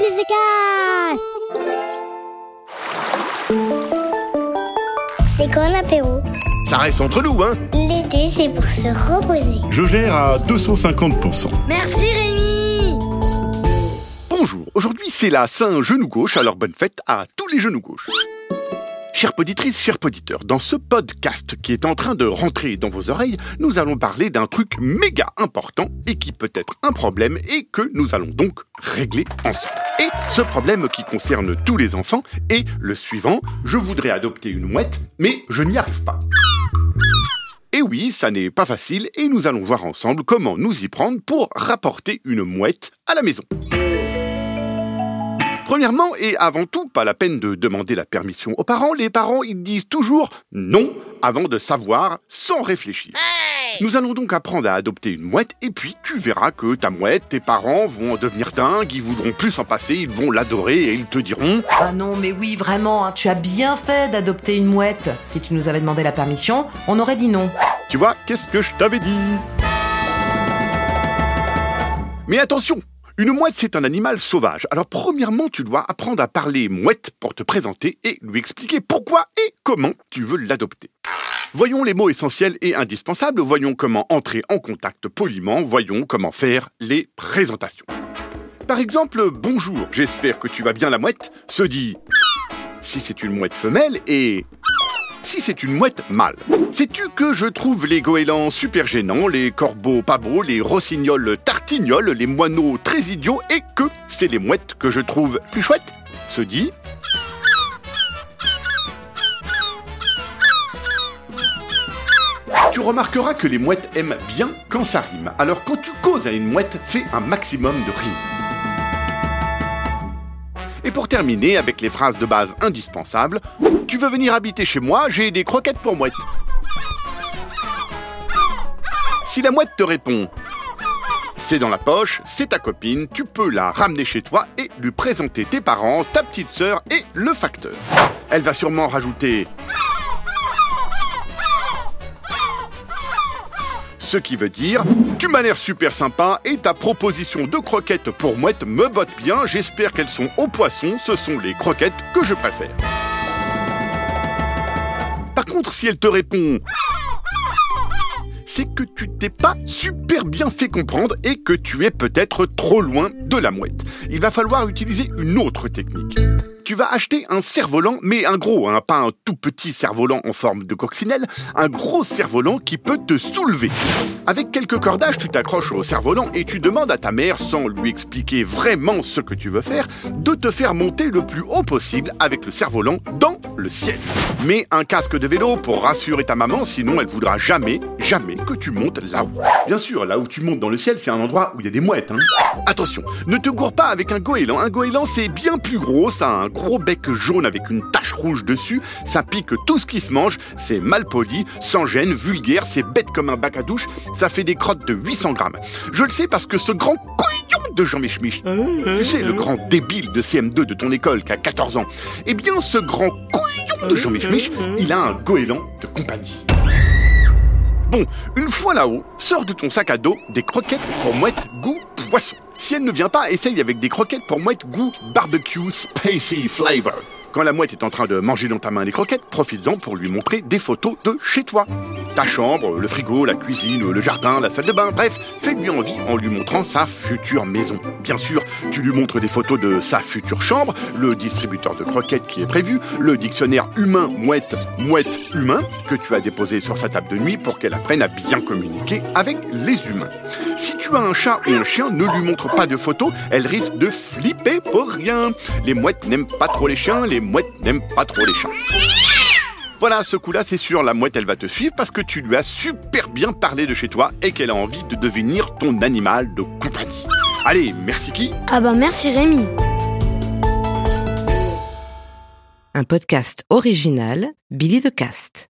The Cast C'est quand l'apéro Ça reste entre nous, hein L'été, c'est pour se reposer. Je gère à 250%. Merci Rémi Bonjour, aujourd'hui c'est la Saint-Genou Gauche, alors bonne fête à tous les genoux gauches. Chères poditrices, chers poditeurs, dans ce podcast qui est en train de rentrer dans vos oreilles, nous allons parler d'un truc méga important et qui peut être un problème et que nous allons donc régler ensemble. Et ce problème qui concerne tous les enfants est le suivant, je voudrais adopter une mouette, mais je n'y arrive pas. Et oui, ça n'est pas facile et nous allons voir ensemble comment nous y prendre pour rapporter une mouette à la maison. Premièrement et avant tout, pas la peine de demander la permission aux parents, les parents ils disent toujours non avant de savoir sans réfléchir. Nous allons donc apprendre à adopter une mouette et puis tu verras que ta mouette, tes parents vont en devenir dingues, ils voudront plus s'en passer, ils vont l'adorer et ils te diront Ah non, mais oui, vraiment, hein, tu as bien fait d'adopter une mouette. Si tu nous avais demandé la permission, on aurait dit non. Tu vois, qu'est-ce que je t'avais dit? Mais attention une mouette, c'est un animal sauvage. Alors, premièrement, tu dois apprendre à parler mouette pour te présenter et lui expliquer pourquoi et comment tu veux l'adopter. Voyons les mots essentiels et indispensables, voyons comment entrer en contact poliment, voyons comment faire les présentations. Par exemple, bonjour, j'espère que tu vas bien la mouette, se dit si c'est une mouette femelle et si c'est une mouette mâle. Sais-tu que je trouve les goélands super gênants, les corbeaux pas beaux, les rossignols tartignols, les moineaux très idiots et que c'est les mouettes que je trouve plus chouettes? Se dit Tu remarqueras que les mouettes aiment bien quand ça rime. Alors quand tu causes à une mouette, fais un maximum de rimes. Et pour terminer avec les phrases de base indispensables, tu veux venir habiter chez moi, j'ai des croquettes pour mouette. Si la mouette te répond c'est dans la poche, c'est ta copine, tu peux la ramener chez toi et lui présenter tes parents, ta petite sœur et le facteur. Elle va sûrement rajouter Ce qui veut dire, tu m'as l'air super sympa et ta proposition de croquettes pour mouette me botte bien, j'espère qu'elles sont au poisson, ce sont les croquettes que je préfère. Par contre, si elle te répond c'est que tu t'es pas super bien fait comprendre et que tu es peut-être trop loin de la mouette. Il va falloir utiliser une autre technique tu vas acheter un cerf-volant, mais un gros, hein, pas un tout petit cerf-volant en forme de coccinelle, un gros cerf-volant qui peut te soulever. Avec quelques cordages, tu t'accroches au cerf-volant et tu demandes à ta mère, sans lui expliquer vraiment ce que tu veux faire, de te faire monter le plus haut possible avec le cerf-volant dans le ciel. Mets un casque de vélo pour rassurer ta maman, sinon elle voudra jamais, jamais que tu montes là-haut. Bien sûr, là où tu montes dans le ciel, c'est un endroit où il y a des mouettes. Hein. Attention, ne te gourre pas avec un goéland. Un goéland, c'est bien plus gros, ça a un gros bec jaune avec une tache rouge dessus, ça pique tout ce qui se mange, c'est mal poli, sans gêne, vulgaire, c'est bête comme un bac à douche, ça fait des crottes de 800 grammes. Je le sais parce que ce grand couillon de Jean Michmich, tu sais, le grand débile de CM2 de ton école qui a 14 ans, eh bien ce grand couillon de Jean Michmich, il a un goéland de compagnie. Bon, une fois là-haut, sors de ton sac à dos des croquettes pour mouette goût poisson. Si elle ne vient pas, essaye avec des croquettes pour mouette goût barbecue spicy flavor. Quand la mouette est en train de manger dans ta main les croquettes, profites-en pour lui montrer des photos de chez toi. Ta chambre, le frigo, la cuisine, le jardin, la salle de bain, bref, fais-lui envie en lui montrant sa future maison. Bien sûr, tu lui montres des photos de sa future chambre, le distributeur de croquettes qui est prévu, le dictionnaire humain-mouette, mouette-humain que tu as déposé sur sa table de nuit pour qu'elle apprenne à bien communiquer avec les humains. Tu as un chat ou un chien, ne lui montre pas de photos, elle risque de flipper pour rien. Les mouettes n'aiment pas trop les chiens, les mouettes n'aiment pas trop les chats. Voilà, ce coup-là, c'est sûr, la mouette, elle va te suivre parce que tu lui as super bien parlé de chez toi et qu'elle a envie de devenir ton animal de compagnie. Allez, merci qui Ah bah merci Rémi. Un podcast original, Billy de Cast.